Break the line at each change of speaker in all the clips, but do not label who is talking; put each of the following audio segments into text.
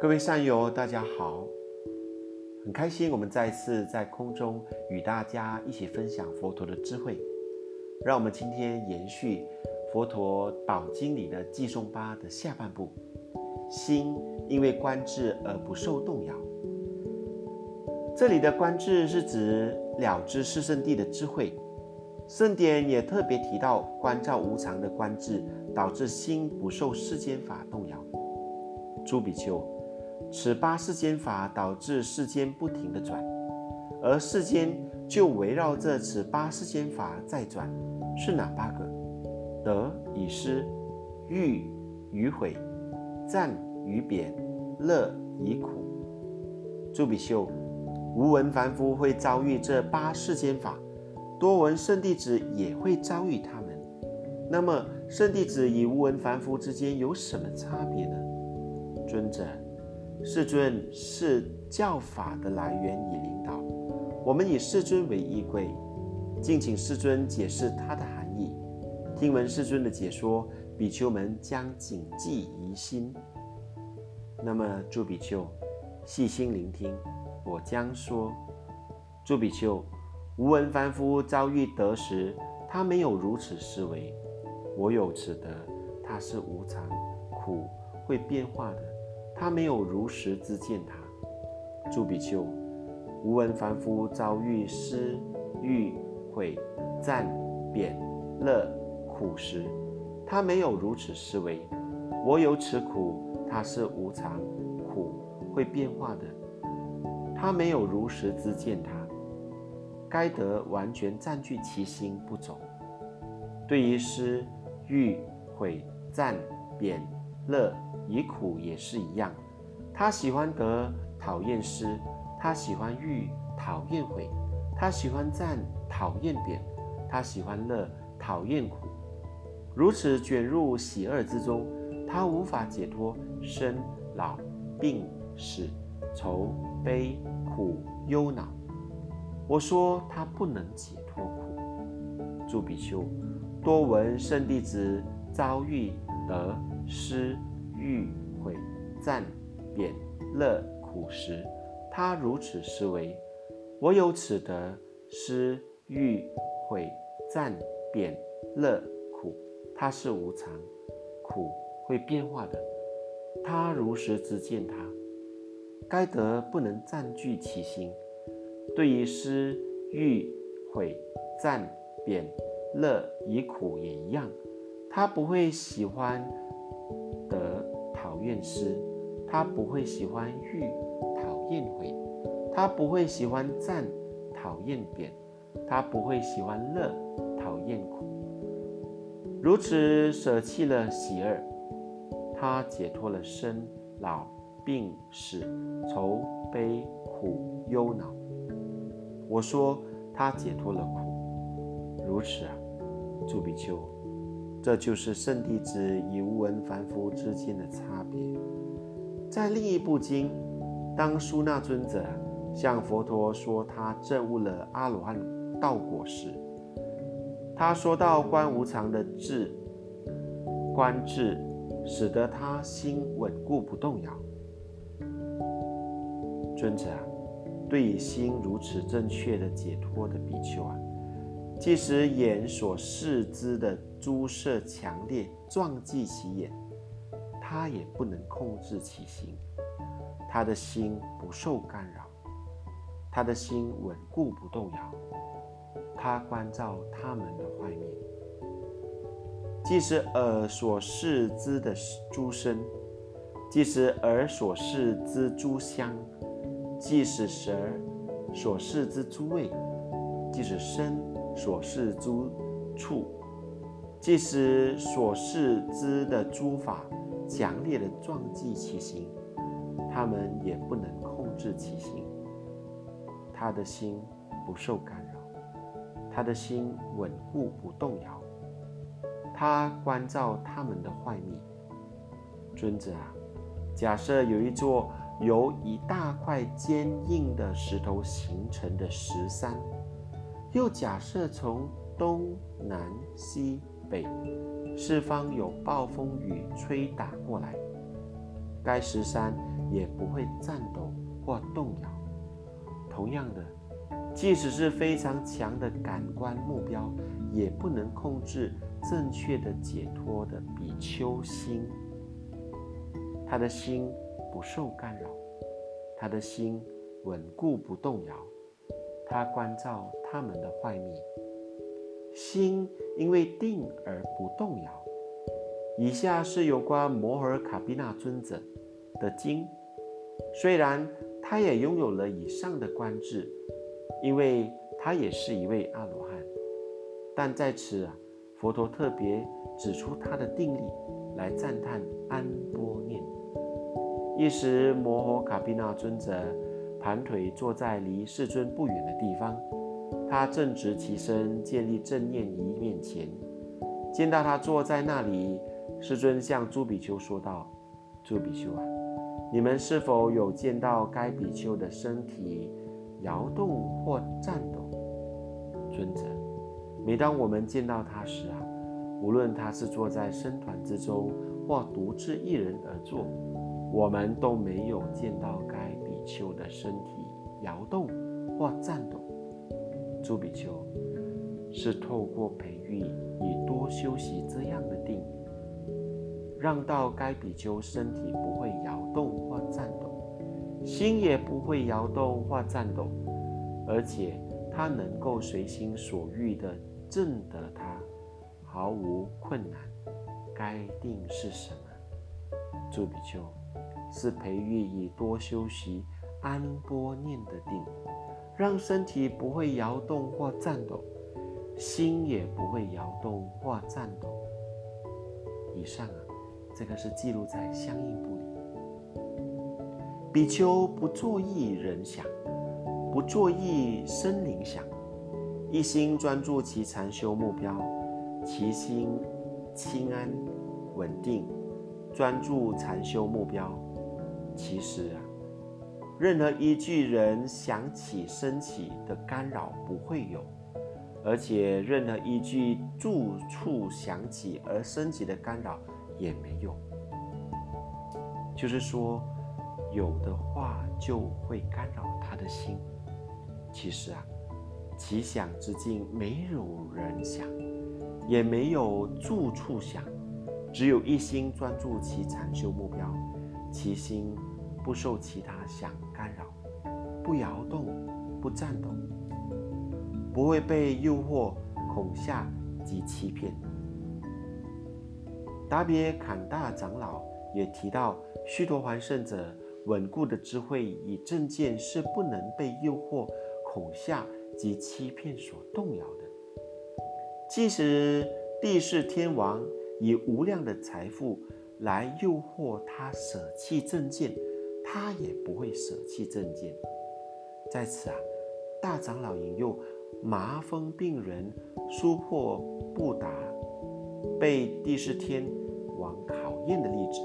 各位善友，大家好，很开心我们再次在空中与大家一起分享佛陀的智慧。让我们今天延续佛陀宝经里的寄颂八的下半部，心因为观智而不受动摇。这里的观智是指了知四圣谛的智慧。圣典也特别提到，观照无常的观智，导致心不受世间法动摇。诸比丘，此八世间法导致世间不停的转，而世间就围绕着此八世间法在转，是哪八个？得与失，欲与毁，赞与贬，乐与苦。朱比丘，无闻凡夫会遭遇这八世间法。多闻圣弟子也会遭遇他们，那么圣弟子与无闻凡夫之间有什么差别呢？尊者，世尊是教法的来源与领导，我们以世尊为依归，敬请世尊解释它的含义。听闻世尊的解说，比丘们将谨记于心。那么诸比丘，细心聆听，我将说，诸比丘。无闻凡夫遭遇得时，他没有如此思维。我有此德，他是无常、苦、会变化的，他没有如实之见。他朱比丘，无闻凡夫遭遇失、欲、毁、赞、贬、乐、苦时，他没有如此思维。我有此苦，他是无常、苦、会变化的，他没有如实之见。他。该得完全占据其心不走。对于失、欲、毁、赞、贬、乐、以苦也是一样。他喜欢得，讨厌失；他喜欢欲，讨厌悔；他喜欢赞，讨厌贬；他喜欢乐，讨厌苦。如此卷入喜恶之中，他无法解脱生、老、病、死、愁、悲、苦、忧、恼。我说他不能解脱苦。诸比丘，多闻圣弟子遭遇得失欲悔赞贬乐苦时，他如此思维：我有此德失欲悔赞贬乐苦，他是无常苦会变化的。他如实之见他，该得不能占据其心。对于失、欲、悔、赞、贬、乐、以苦也一样，他不会喜欢得，讨厌失；他不会喜欢欲，讨厌毁；他不会喜欢赞，讨厌贬；他不会喜欢乐，讨厌苦。如此舍弃了喜恶，他解脱了生、老、病、死、愁、悲、苦、忧、恼。我说他解脱了苦，如此啊，诸比丘，这就是圣弟子与无闻凡夫之间的差别。在另一部经，当苏那尊者向佛陀说他证悟了阿罗汉道果时，他说到观无常的智，观智使得他心稳固不动摇。尊者啊。对于心如此正确的解脱的比丘啊，即使眼所视之的诸色强烈撞击其眼，他也不能控制其心，他的心不受干扰，他的心稳固不动摇，他关照他们的坏面。即使耳所视之的诸声，即使耳所视之诸香。即使舌所视之诸味，即使身所视诸处，即使所视之的诸法强烈的撞击其心，他们也不能控制其心。他的心不受干扰，他的心稳固不动摇，他关照他们的坏灭。尊者啊，假设有一座。由一大块坚硬的石头形成的石山，又假设从东南西北四方有暴风雨吹打过来，该石山也不会颤抖或动摇。同样的，即使是非常强的感官目标，也不能控制正确的解脱的比丘心。他的心不受干扰，他的心稳固不动摇。他关照他们的坏命，心因为定而不动摇。以下是有关摩尔卡比那尊者的经。虽然他也拥有了以上的官制，因为他也是一位阿罗汉，但在此啊，佛陀特别指出他的定力，来赞叹安波念。一时摩诃卡比那尊者。盘腿坐在离世尊不远的地方，他正直起身，建立正念仪面前。见到他坐在那里，世尊向朱比丘说道：“朱比丘啊，你们是否有见到该比丘的身体摇动或颤抖？”尊者，每当我们见到他时啊，无论他是坐在僧团之中，或独自一人而坐，我们都没有见到该。丘的身体摇动或颤抖，诸比丘是透过培育以多修习这样的定，让到该比丘身体不会摇动或颤抖，心也不会摇动或颤抖，而且他能够随心所欲的证得他，毫无困难。该定是什么？诸比丘。是培育以多修习安波念的定，让身体不会摇动或颤抖，心也不会摇动或颤抖。以上啊，这个是记录在相应部里。比丘不作意人想，不作意生灵想，一心专注其禅修目标，其心清安稳定，专注禅修目标。其实啊，任何一句人想起、升起的干扰不会有，而且任何一句住处想起而升起的干扰也没有。就是说，有的话就会干扰他的心。其实啊，其想之境没有人想，也没有住处想，只有一心专注其禅修目标，其心。不受其他想干扰，不摇动，不颤抖，不会被诱惑、恐吓及欺骗。达别坎大长老也提到，须陀环圣者稳固的智慧与正见是不能被诱惑、恐吓及欺骗所动摇的。即使地势天王以无量的财富来诱惑他舍弃正见。他也不会舍弃正见。在此啊，大长老引用麻风病人苏破布达被帝释天王考验的例子，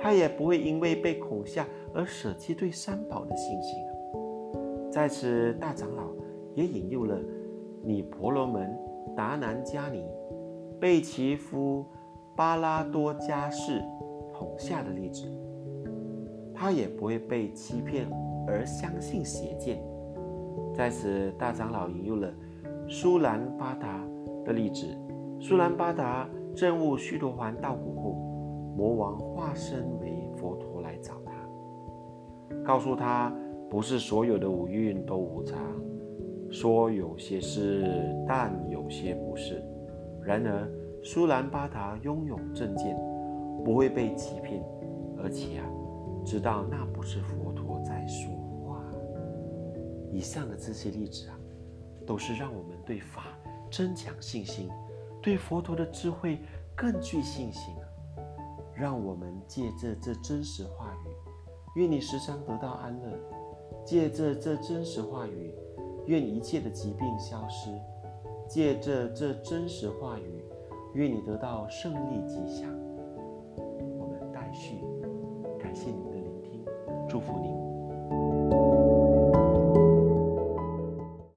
他也不会因为被恐吓而舍弃对三宝的信心。在此，大长老也引用了你婆罗门达南迦尼被其夫巴拉多加士捅下的例子。他也不会被欺骗而相信邪见。在此，大长老引用了苏兰巴达的例子。苏兰巴达证悟须陀环道果后，魔王化身为佛陀来找他，告诉他不是所有的五蕴都无常，说有些是，但有些不是。然而，苏兰巴达拥有证件，不会被欺骗，而且啊。知道那不是佛陀在说话。以上的这些例子啊，都是让我们对法增强信心，对佛陀的智慧更具信心啊！让我们借着这真实话语，愿你时常得到安乐；借着这真实话语，愿一切的疾病消失；借着这真实话语，愿你得到胜利吉祥。